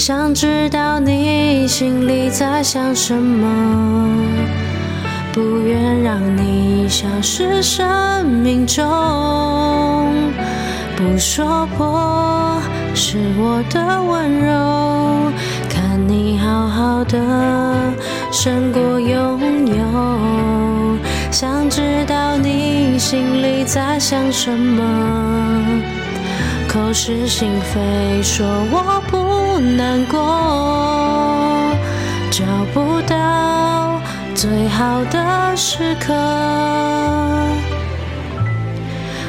想知道你心里在想什么，不愿让你消失生命中。不说破是我的温柔，看你好好的胜过拥有。想知道你心里在想什么，口是心非说我不。难过，找不到最好的时刻，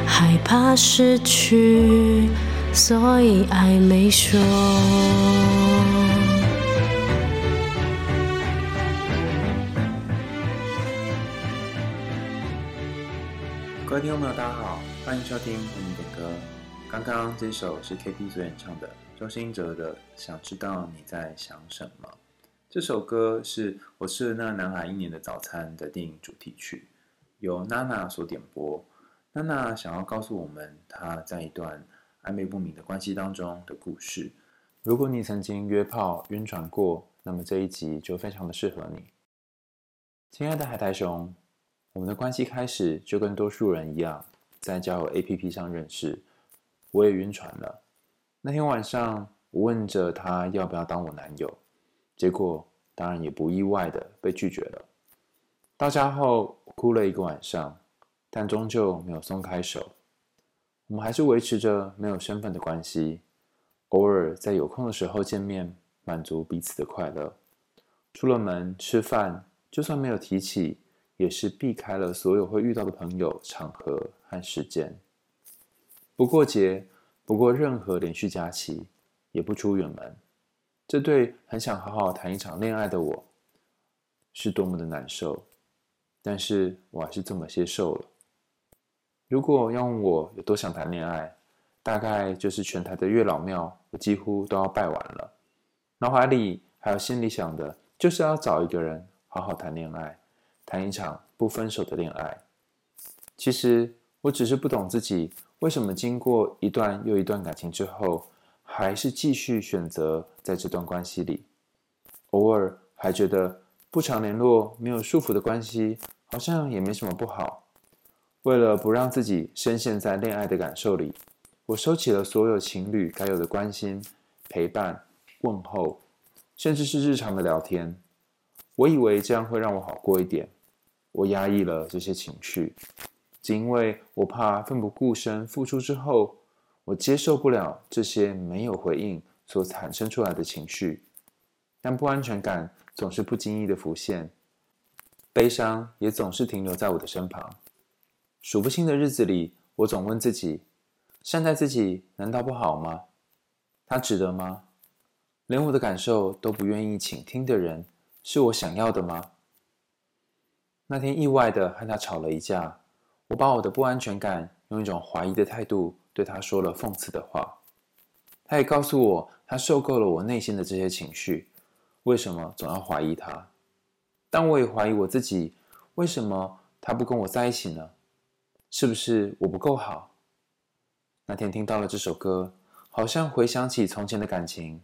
害怕失去，所以爱没说。各位听众朋友，大家好，欢迎收听为你的歌。刚刚这首是 KT 所演唱的。周兴哲的《想知道你在想什么》这首歌是我吃了那男孩一年的早餐的电影主题曲，由娜娜所点播。娜娜想要告诉我们她在一段暧昧不明的关系当中的故事。如果你曾经约炮晕船过，那么这一集就非常的适合你。亲爱的海苔熊，我们的关系开始就跟多数人一样，在交友 APP 上认识，我也晕船了。那天晚上，我问着他要不要当我男友，结果当然也不意外的被拒绝了。到家后，我哭了一个晚上，但终究没有松开手。我们还是维持着没有身份的关系，偶尔在有空的时候见面，满足彼此的快乐。出了门吃饭，就算没有提起，也是避开了所有会遇到的朋友、场合和时间。不过节。不过，任何连续假期也不出远门，这对很想好好谈一场恋爱的我，是多么的难受。但是我还是这么接受了。如果要问我有多想谈恋爱，大概就是全台的月老庙，我几乎都要拜完了。脑海里还有心里想的，就是要找一个人好好谈恋爱，谈一场不分手的恋爱。其实我只是不懂自己。为什么经过一段又一段感情之后，还是继续选择在这段关系里？偶尔还觉得不常联络、没有束缚的关系，好像也没什么不好。为了不让自己深陷在恋爱的感受里，我收起了所有情侣该有的关心、陪伴、问候，甚至是日常的聊天。我以为这样会让我好过一点，我压抑了这些情绪。只因为我怕奋不顾身付出之后，我接受不了这些没有回应所产生出来的情绪，但不安全感总是不经意的浮现，悲伤也总是停留在我的身旁。数不清的日子里，我总问自己：善待自己难道不好吗？他值得吗？连我的感受都不愿意倾听的人，是我想要的吗？那天意外的和他吵了一架。我把我的不安全感用一种怀疑的态度对他说了讽刺的话，他也告诉我，他受够了我内心的这些情绪，为什么总要怀疑他？但我也怀疑我自己，为什么他不跟我在一起呢？是不是我不够好？那天听到了这首歌，好像回想起从前的感情，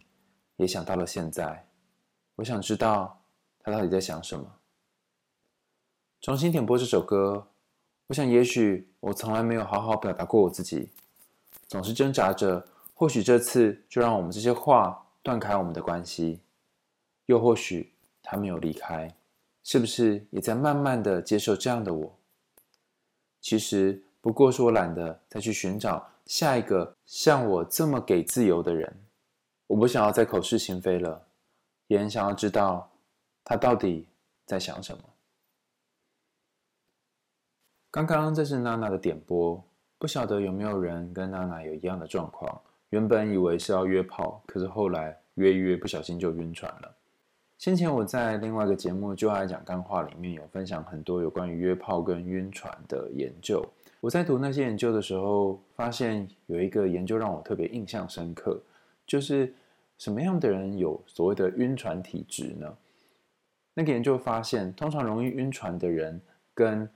也想到了现在。我想知道他到底在想什么。重新点播这首歌。我想，也许我从来没有好好表达过我自己，总是挣扎着。或许这次就让我们这些话断开我们的关系，又或许他没有离开，是不是也在慢慢的接受这样的我？其实不过是我懒得再去寻找下一个像我这么给自由的人。我不想要再口是心非了，也很想要知道他到底在想什么。刚刚这是娜娜的点播，不晓得有没有人跟娜娜有一样的状况。原本以为是要约炮，可是后来约一约，不小心就晕船了。先前我在另外一个节目《就爱讲干话》里面有分享很多有关于约炮跟晕船的研究。我在读那些研究的时候，发现有一个研究让我特别印象深刻，就是什么样的人有所谓的晕船体质呢？那个研究发现，通常容易晕船的人跟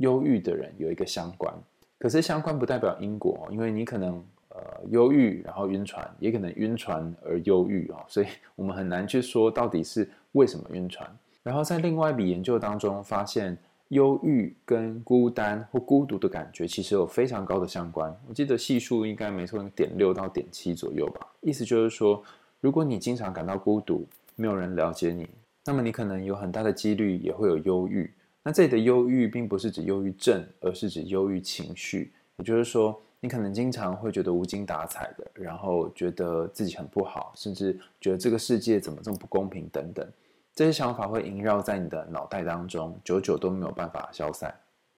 忧郁的人有一个相关，可是相关不代表因果，因为你可能呃忧郁，然后晕船，也可能晕船而忧郁啊，所以我们很难去说到底是为什么晕船。然后在另外一笔研究当中发现，忧郁跟孤单或孤独的感觉其实有非常高的相关。我记得系数应该没错，点六到点七左右吧。意思就是说，如果你经常感到孤独，没有人了解你，那么你可能有很大的几率也会有忧郁。那这里的忧郁并不是指忧郁症，而是指忧郁情绪。也就是说，你可能经常会觉得无精打采的，然后觉得自己很不好，甚至觉得这个世界怎么这么不公平等等。这些想法会萦绕在你的脑袋当中，久久都没有办法消散。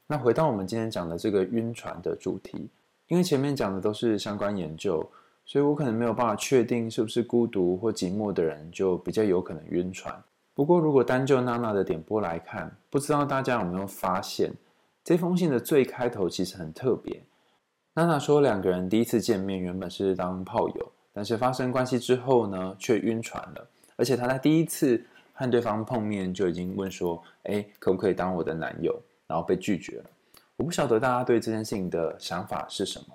那回到我们今天讲的这个晕船的主题，因为前面讲的都是相关研究，所以我可能没有办法确定是不是孤独或寂寞的人就比较有可能晕船。不过，如果单就娜娜的点播来看，不知道大家有没有发现，这封信的最开头其实很特别。娜娜说，两个人第一次见面原本是当炮友，但是发生关系之后呢，却晕船了，而且她在第一次。和对方碰面就已经问说：“哎，可不可以当我的男友？”然后被拒绝了。我不晓得大家对这件事情的想法是什么。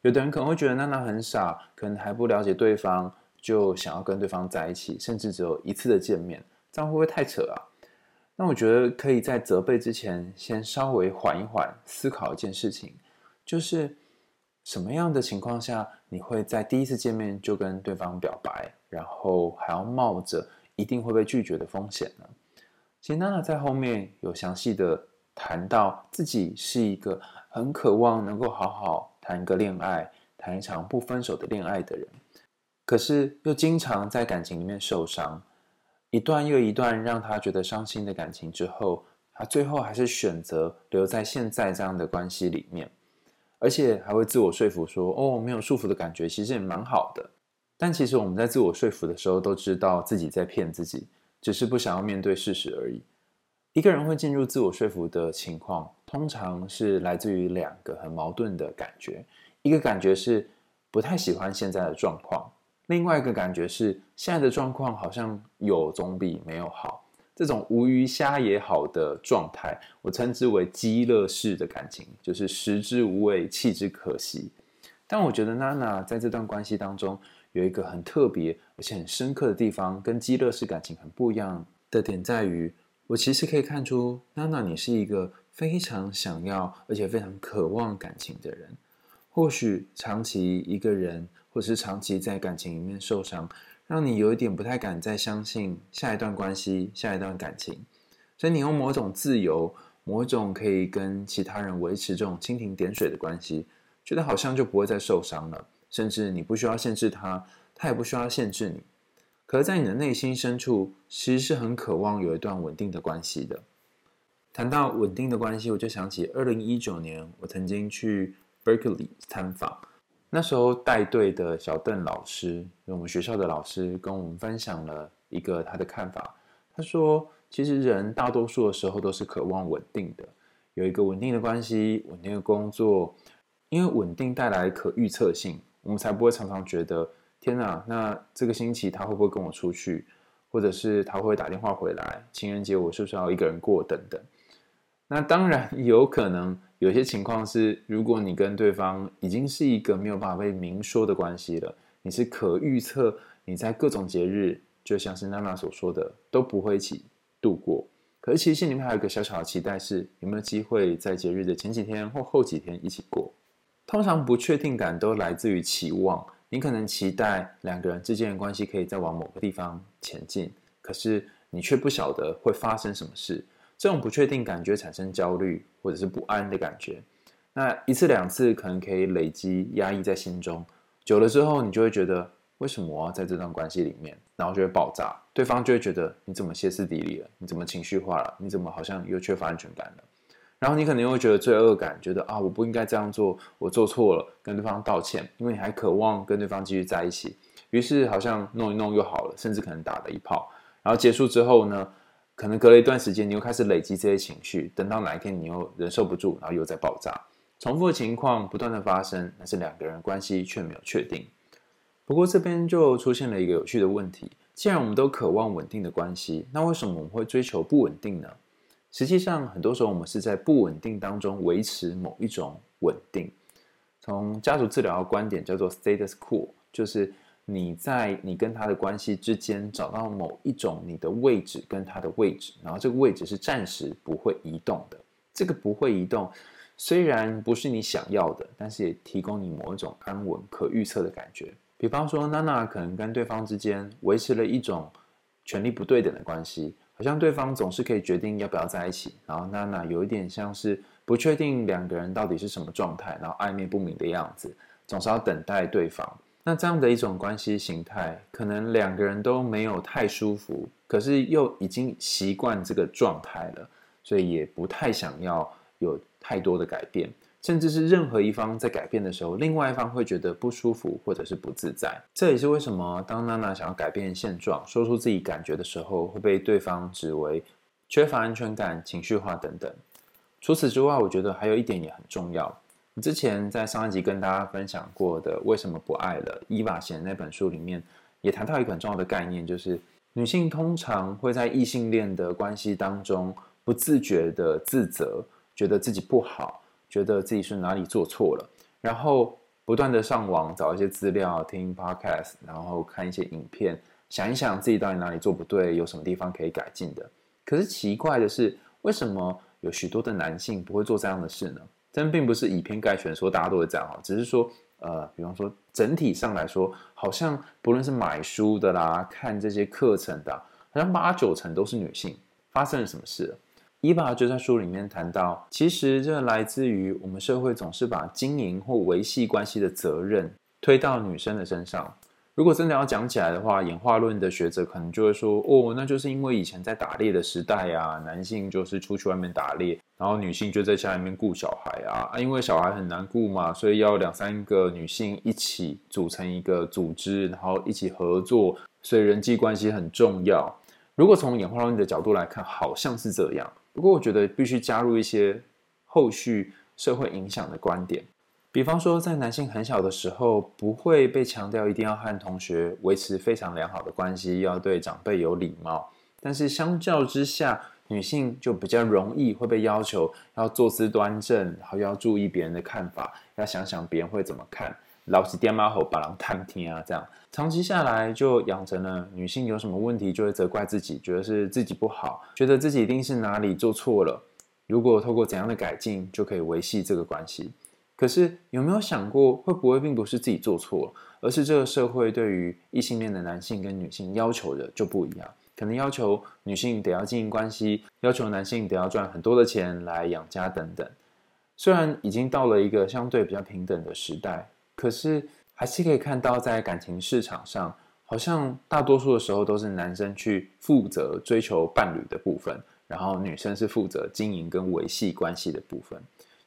有的人可能会觉得娜娜很傻，可能还不了解对方就想要跟对方在一起，甚至只有一次的见面，这样会不会太扯啊？那我觉得可以在责备之前，先稍微缓一缓，思考一件事情，就是什么样的情况下你会在第一次见面就跟对方表白，然后还要冒着一定会被拒绝的风险呢？其实娜娜在后面有详细的谈到，自己是一个很渴望能够好好谈一个恋爱，谈一场不分手的恋爱的人，可是又经常在感情里面受伤，一段又一段让他觉得伤心的感情之后，他最后还是选择留在现在这样的关系里面，而且还会自我说服说：“哦，没有束缚的感觉，其实也蛮好的。”但其实我们在自我说服的时候，都知道自己在骗自己，只是不想要面对事实而已。一个人会进入自我说服的情况，通常是来自于两个很矛盾的感觉：一个感觉是不太喜欢现在的状况，另外一个感觉是现在的状况好像有总比没有好。这种无鱼虾也好的状态，我称之为饥乐式的感情，就是食之无味，弃之可惜。但我觉得娜娜在这段关系当中，有一个很特别而且很深刻的地方，跟饥乐式感情很不一样的点在于，我其实可以看出，娜娜你是一个非常想要而且非常渴望感情的人。或许长期一个人，或是长期在感情里面受伤，让你有一点不太敢再相信下一段关系、下一段感情。所以你用某种自由、某种可以跟其他人维持这种蜻蜓点水的关系，觉得好像就不会再受伤了。甚至你不需要限制他，他也不需要限制你。可是，在你的内心深处，其实是很渴望有一段稳定的关系的。谈到稳定的关系，我就想起二零一九年，我曾经去 Berkeley 参访，那时候带队的小邓老师，我们学校的老师，跟我们分享了一个他的看法。他说，其实人大多数的时候都是渴望稳定的，有一个稳定的关系，稳定的工作，因为稳定带来可预测性。我们才不会常常觉得天哪，那这个星期他会不会跟我出去，或者是他会不会打电话回来？情人节我是不是要一个人过？等等。那当然有可能有些情况是，如果你跟对方已经是一个没有办法被明说的关系了，你是可预测，你在各种节日，就像是娜娜所说的，都不会一起度过。可是其实心里面还有一个小小的期待是，有没有机会在节日的前几天或后几天一起过？通常不确定感都来自于期望，你可能期待两个人之间的关系可以再往某个地方前进，可是你却不晓得会发生什么事。这种不确定感觉产生焦虑或者是不安的感觉。那一次两次可能可以累积压抑在心中，久了之后你就会觉得为什么我要在这段关系里面，然后就会爆炸。对方就会觉得你怎么歇斯底里了？你怎么情绪化了？你怎么好像又缺乏安全感了？然后你可能又会觉得罪恶感，觉得啊，我不应该这样做，我做错了，跟对方道歉，因为你还渴望跟对方继续在一起。于是好像弄一弄又好了，甚至可能打了一炮。然后结束之后呢，可能隔了一段时间，你又开始累积这些情绪，等到哪一天你又忍受不住，然后又在爆炸。重复的情况不断的发生，但是两个人关系却没有确定。不过这边就出现了一个有趣的问题：既然我们都渴望稳定的关系，那为什么我们会追求不稳定呢？实际上，很多时候我们是在不稳定当中维持某一种稳定。从家族治疗的观点叫做 status quo，就是你在你跟他的关系之间找到某一种你的位置跟他的位置，然后这个位置是暂时不会移动的。这个不会移动，虽然不是你想要的，但是也提供你某一种安稳、可预测的感觉。比方说，娜娜可能跟对方之间维持了一种权力不对等的关系，好像对方总是可以决定要不要在一起，然后娜娜有一点像是不确定两个人到底是什么状态，然后暧昧不明的样子，总是要等待对方。那这样的一种关系形态，可能两个人都没有太舒服，可是又已经习惯这个状态了，所以也不太想要有太多的改变。甚至是任何一方在改变的时候，另外一方会觉得不舒服或者是不自在。这也是为什么当娜娜想要改变现状、说出自己感觉的时候，会被对方指为缺乏安全感、情绪化等等。除此之外，我觉得还有一点也很重要。之前在上一集跟大家分享过的《为什么不爱了》伊娃写的那本书里面，也谈到一个很重要的概念，就是女性通常会在异性恋的关系当中不自觉的自责，觉得自己不好。觉得自己是哪里做错了，然后不断的上网找一些资料，听 podcast，然后看一些影片，想一想自己到底哪里做不对，有什么地方可以改进的。可是奇怪的是，为什么有许多的男性不会做这样的事呢？但并不是以偏概全说大家都会这样哈，只是说，呃，比方说整体上来说，好像不论是买书的啦，看这些课程的，好像八九成都是女性。发生了什么事？伊娃就在书里面谈到，其实这来自于我们社会总是把经营或维系关系的责任推到女生的身上。如果真的要讲起来的话，演化论的学者可能就会说：哦，那就是因为以前在打猎的时代啊，男性就是出去外面打猎，然后女性就在家里面顾小孩啊。啊，因为小孩很难顾嘛，所以要两三个女性一起组成一个组织，然后一起合作，所以人际关系很重要。如果从演化论的角度来看，好像是这样。不过，我觉得必须加入一些后续社会影响的观点，比方说，在男性很小的时候，不会被强调一定要和同学维持非常良好的关系，要对长辈有礼貌。但是相较之下，女性就比较容易会被要求要坐姿端正，然后要注意别人的看法，要想想别人会怎么看。老是爹妈吼，把人探听啊，这样长期下来就养成了女性有什么问题就会责怪自己，觉得是自己不好，觉得自己一定是哪里做错了。如果透过怎样的改进就可以维系这个关系？可是有没有想过，会不会并不是自己做错了，而是这个社会对于异性恋的男性跟女性要求的就不一样？可能要求女性得要经营关系，要求男性得要赚很多的钱来养家等等。虽然已经到了一个相对比较平等的时代。可是还是可以看到，在感情市场上，好像大多数的时候都是男生去负责追求伴侣的部分，然后女生是负责经营跟维系关系的部分。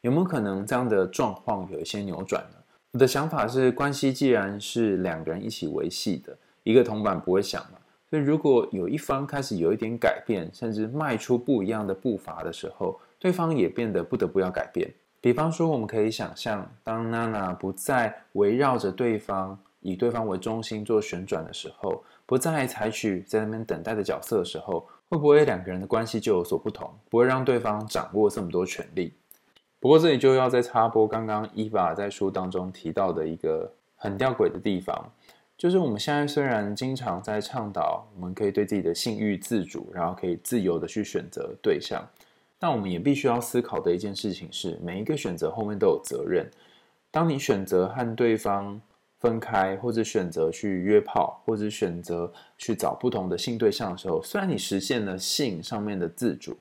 有没有可能这样的状况有一些扭转呢？我的想法是，关系既然是两个人一起维系的，一个铜板不会响嘛。所以如果有一方开始有一点改变，甚至迈出不一样的步伐的时候，对方也变得不得不要改变。比方说，我们可以想象，当娜娜不再围绕着对方，以对方为中心做旋转的时候，不再采取在那边等待的角色的时候，会不会两个人的关系就有所不同？不会让对方掌握这么多权力？不过这里就要再插播刚刚伊娃在书当中提到的一个很吊诡的地方，就是我们现在虽然经常在倡导，我们可以对自己的性欲自主，然后可以自由的去选择对象。但我们也必须要思考的一件事情是，每一个选择后面都有责任。当你选择和对方分开，或者选择去约炮，或者选择去找不同的性对象的时候，虽然你实现了性上面的自主，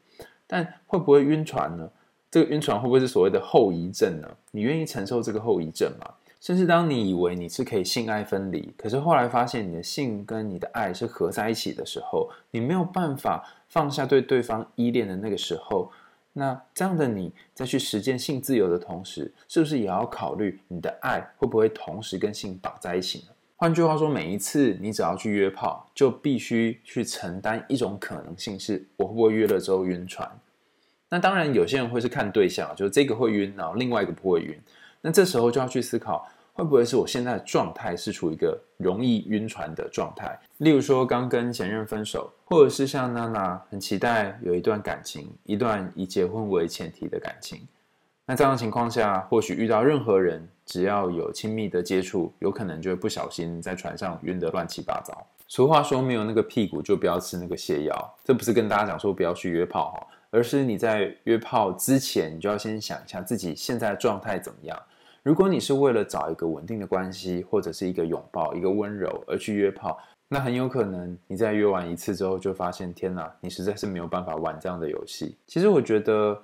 但会不会晕船呢？这个晕船会不会是所谓的后遗症呢？你愿意承受这个后遗症吗？甚至当你以为你是可以性爱分离，可是后来发现你的性跟你的爱是合在一起的时候，你没有办法放下对对方依恋的那个时候，那这样的你在去实践性自由的同时，是不是也要考虑你的爱会不会同时跟性绑在一起呢？换句话说，每一次你只要去约炮，就必须去承担一种可能性，是我会不会约了之后晕船？那当然，有些人会是看对象，就是这个会晕，然后另外一个不会晕。那这时候就要去思考，会不会是我现在的状态是处于一个容易晕船的状态？例如说，刚跟前任分手，或者是像娜娜很期待有一段感情，一段以结婚为前提的感情。那这样的情况下，或许遇到任何人，只要有亲密的接触，有可能就会不小心在船上晕得乱七八糟。俗话说，没有那个屁股就不要吃那个泻药。这不是跟大家讲说不要去约炮哈，而是你在约炮之前，你就要先想一下自己现在的状态怎么样。如果你是为了找一个稳定的关系，或者是一个拥抱、一个温柔而去约炮，那很有可能你在约完一次之后，就发现天哪，你实在是没有办法玩这样的游戏。其实我觉得。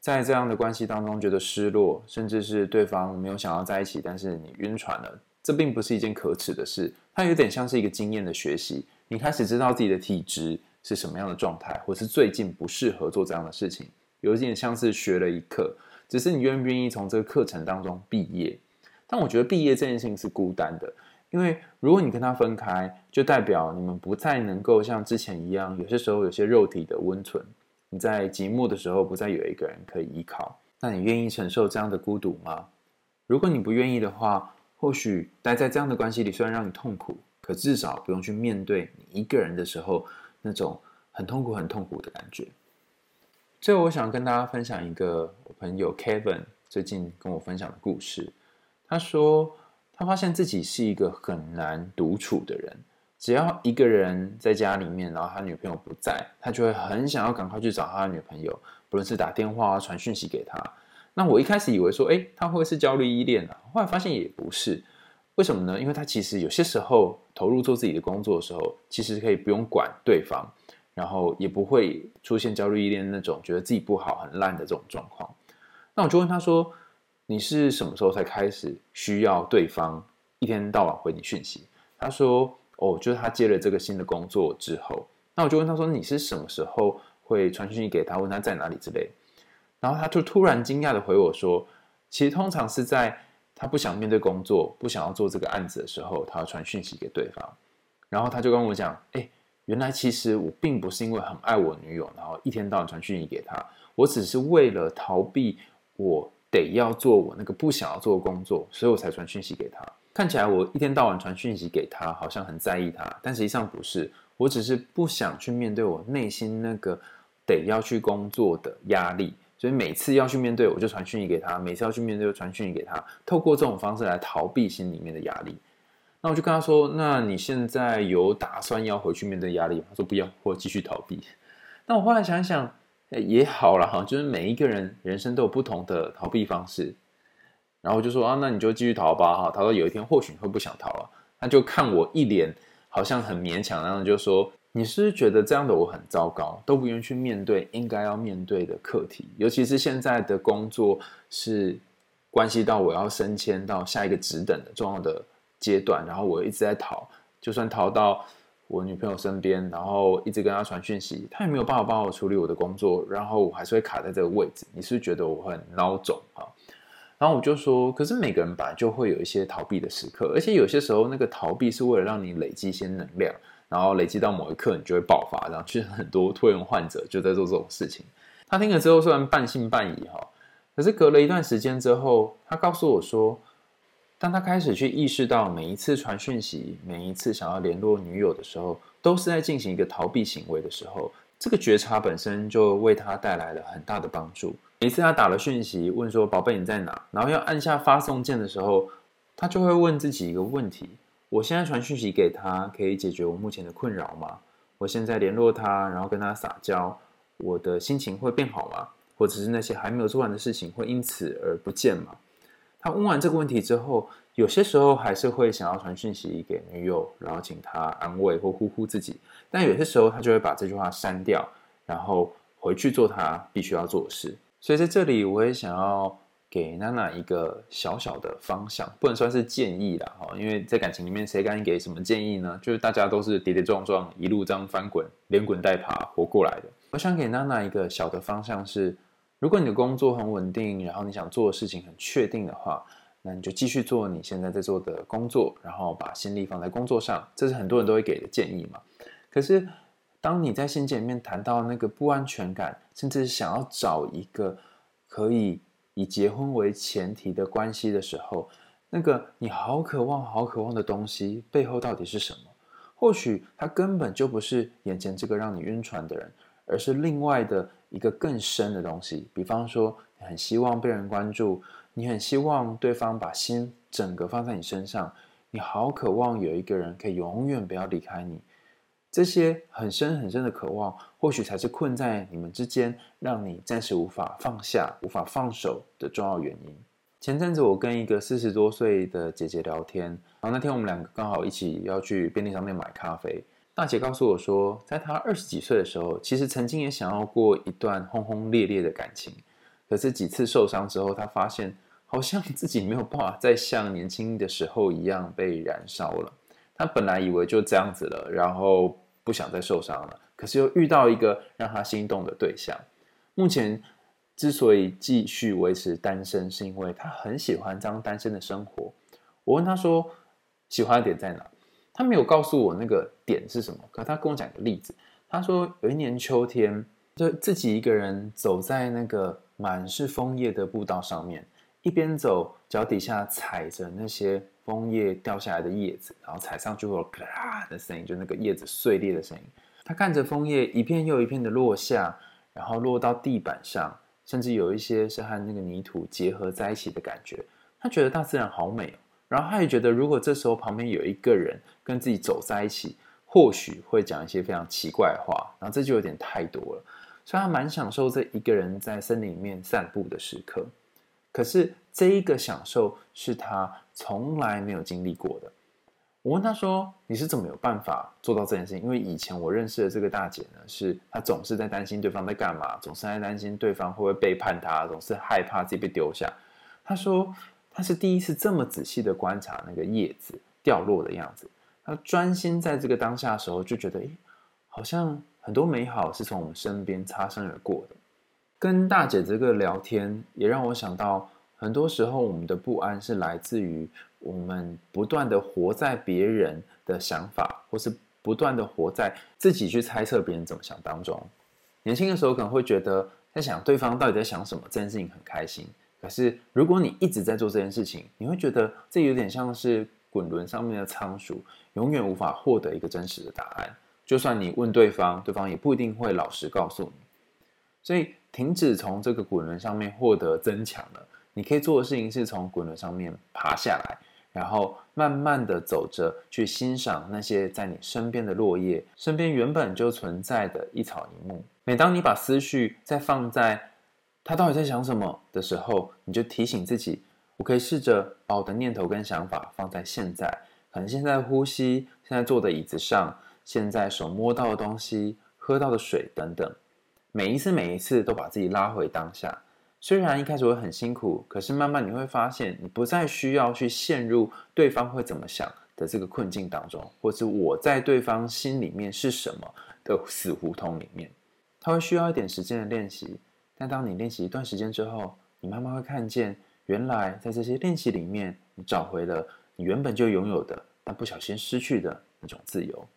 在这样的关系当中，觉得失落，甚至是对方没有想要在一起，但是你晕船了，这并不是一件可耻的事。它有点像是一个经验的学习，你开始知道自己的体质是什么样的状态，或是最近不适合做这样的事情，有一点像是学了一课，只是你愿不愿意从这个课程当中毕业。但我觉得毕业这件事情是孤单的，因为如果你跟他分开，就代表你们不再能够像之前一样，有些时候有些肉体的温存。你在寂寞的时候，不再有一个人可以依靠，那你愿意承受这样的孤独吗？如果你不愿意的话，或许待在这样的关系里，虽然让你痛苦，可至少不用去面对你一个人的时候那种很痛苦、很痛苦的感觉。最后，我想跟大家分享一个我朋友 Kevin 最近跟我分享的故事。他说，他发现自己是一个很难独处的人。只要一个人在家里面，然后他女朋友不在，他就会很想要赶快去找他的女朋友，不论是打电话、传讯息给他。那我一开始以为说，诶，他会不会是焦虑依恋啊？后来发现也不是。为什么呢？因为他其实有些时候投入做自己的工作的时候，其实可以不用管对方，然后也不会出现焦虑依恋那种觉得自己不好、很烂的这种状况。那我就问他说：“你是什么时候才开始需要对方一天到晚回你讯息？”他说。哦，就是他接了这个新的工作之后，那我就问他说：“你是什么时候会传讯息给他，问他在哪里之类？”然后他就突然惊讶的回我说：“其实通常是在他不想面对工作、不想要做这个案子的时候，他要传讯息给对方。”然后他就跟我讲：“哎，原来其实我并不是因为很爱我女友，然后一天到晚传讯息给她，我只是为了逃避我得要做我那个不想要做的工作，所以我才传讯息给他。”看起来我一天到晚传讯息给他，好像很在意他，但实际上不是。我只是不想去面对我内心那个得要去工作的压力，所以每次要去面对，我就传讯息给他；每次要去面对，就传讯息给他。透过这种方式来逃避心里面的压力。那我就跟他说：“那你现在有打算要回去面对压力吗？”他说：“不要，或继续逃避。”那我后来想想，也好了哈，就是每一个人人生都有不同的逃避方式。然后就说啊，那你就继续逃吧，哈，逃到有一天或许你会不想逃了。他就看我一脸好像很勉强，然后就说，你是觉得这样的我很糟糕，都不愿意去面对应该要面对的课题，尤其是现在的工作是关系到我要升迁到下一个职等的重要的阶段，然后我一直在逃，就算逃到我女朋友身边，然后一直跟她传讯息，她也没有办法帮我处理我的工作，然后我还是会卡在这个位置。你是是觉得我很孬种啊？然后我就说，可是每个人本来就会有一些逃避的时刻，而且有些时候那个逃避是为了让你累积一些能量，然后累积到某一刻你就会爆发。然后其实很多拖延患者就在做这种事情。他听了之后虽然半信半疑哈，可是隔了一段时间之后，他告诉我说，当他开始去意识到每一次传讯息，每一次想要联络女友的时候，都是在进行一个逃避行为的时候，这个觉察本身就为他带来了很大的帮助。每次他打了讯息问说：“宝贝，你在哪？”然后要按下发送键的时候，他就会问自己一个问题：“我现在传讯息给他，可以解决我目前的困扰吗？我现在联络他，然后跟他撒娇，我的心情会变好吗？或者是那些还没有做完的事情会因此而不见吗？”他问完这个问题之后，有些时候还是会想要传讯息给女友，然后请他安慰或呼呼自己；但有些时候他就会把这句话删掉，然后回去做他必须要做的事。所以在这里，我也想要给娜娜一个小小的方向，不能算是建议啦，哈，因为在感情里面，谁敢给什么建议呢？就是大家都是跌跌撞撞，一路这样翻滚，连滚带爬活过来的。我想给娜娜一个小的方向是，如果你的工作很稳定，然后你想做的事情很确定的话，那你就继续做你现在在做的工作，然后把心力放在工作上，这是很多人都会给的建议嘛。可是，当你在信件里面谈到那个不安全感，甚至想要找一个可以以结婚为前提的关系的时候，那个你好渴望、好渴望的东西背后到底是什么？或许它根本就不是眼前这个让你晕船的人，而是另外的一个更深的东西。比方说，你很希望被人关注，你很希望对方把心整个放在你身上，你好渴望有一个人可以永远不要离开你。这些很深很深的渴望，或许才是困在你们之间，让你暂时无法放下、无法放手的重要原因。前阵子我跟一个四十多岁的姐姐聊天，然后那天我们两个刚好一起要去便利商店买咖啡。大姐告诉我说，在她二十几岁的时候，其实曾经也想要过一段轰轰烈烈的感情，可是几次受伤之后，她发现好像 自己没有办法再像年轻的时候一样被燃烧了。她本来以为就这样子了，然后。不想再受伤了，可是又遇到一个让他心动的对象。目前之所以继续维持单身，是因为他很喜欢这样单身的生活。我问他说，喜欢的点在哪？他没有告诉我那个点是什么。可他跟我讲个例子，他说有一年秋天，就自己一个人走在那个满是枫叶的步道上面，一边走，脚底下踩着那些。枫叶掉下来的叶子，然后踩上去会有咔的声音，就那个叶子碎裂的声音。他看着枫叶一片又一片的落下，然后落到地板上，甚至有一些是和那个泥土结合在一起的感觉。他觉得大自然好美哦。然后他也觉得，如果这时候旁边有一个人跟自己走在一起，或许会讲一些非常奇怪的话。然后这就有点太多了，所以他蛮享受这一个人在森林里面散步的时刻。可是这一个享受是他从来没有经历过的。我问他说：“你是怎么有办法做到这件事情？”因为以前我认识的这个大姐呢，是她总是在担心对方在干嘛，总是在担心对方会不会背叛她，总是害怕自己被丢下。她说：“她是第一次这么仔细的观察那个叶子掉落的样子，她专心在这个当下的时候，就觉得，诶，好像很多美好是从我们身边擦身而过的。”跟大姐这个聊天，也让我想到，很多时候我们的不安是来自于我们不断的活在别人的想法，或是不断的活在自己去猜测别人怎么想当中。年轻的时候可能会觉得，在想对方到底在想什么这件事情很开心。可是如果你一直在做这件事情，你会觉得这有点像是滚轮上面的仓鼠，永远无法获得一个真实的答案。就算你问对方，对方也不一定会老实告诉你。所以。停止从这个滚轮上面获得增强了。你可以做的事情是从滚轮上面爬下来，然后慢慢的走着去欣赏那些在你身边的落叶，身边原本就存在的一草一木。每当你把思绪再放在他到底在想什么的时候，你就提醒自己，我可以试着把我的念头跟想法放在现在，可能现在呼吸，现在坐的椅子上，现在手摸到的东西，喝到的水等等。每一次，每一次都把自己拉回当下。虽然一开始会很辛苦，可是慢慢你会发现，你不再需要去陷入对方会怎么想的这个困境当中，或是我在对方心里面是什么的死胡同里面。它会需要一点时间的练习，但当你练习一段时间之后，你慢慢会看见，原来在这些练习里面，你找回了你原本就拥有的，但不小心失去的那种自由。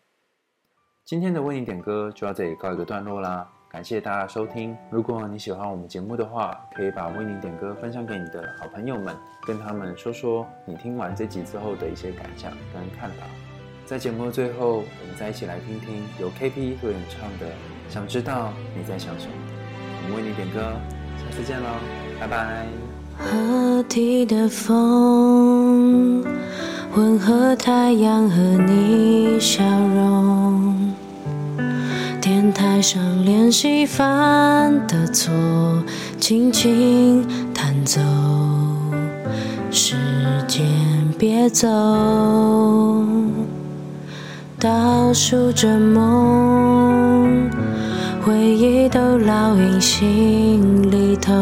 今天的为你点歌就到这里告一个段落啦。感谢大家收听。如果你喜欢我们节目的话，可以把为你点歌分享给你的好朋友们，跟他们说说你听完这集之后的一些感想跟看法。在节目的最后，我们再一起来听听由 KP 所演唱的《想知道你在想什么》。我们为你点歌，下次见喽，拜拜。河堤的风，混合太阳和你笑容。台上练习犯的错，轻轻弹奏。时间别走，倒数着梦，回忆都烙印心里头。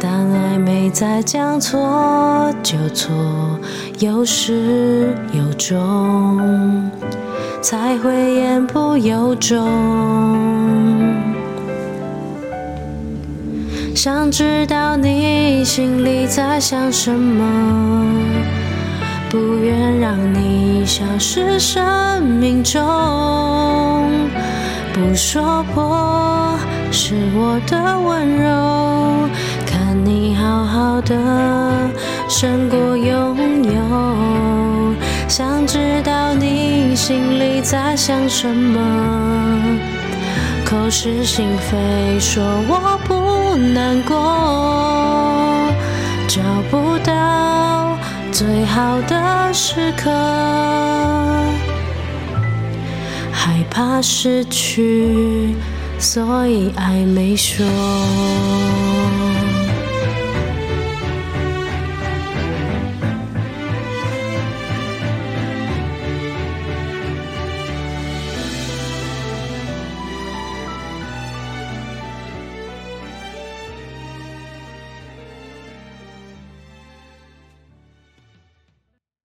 当爱没再将错就错，有始有终。才会言不由衷。想知道你心里在想什么，不愿让你消失生命中。不说破是我的温柔，看你好好的胜过拥有。想知道你心里在想什么，口是心非说我不难过，找不到最好的时刻，害怕失去，所以爱没说。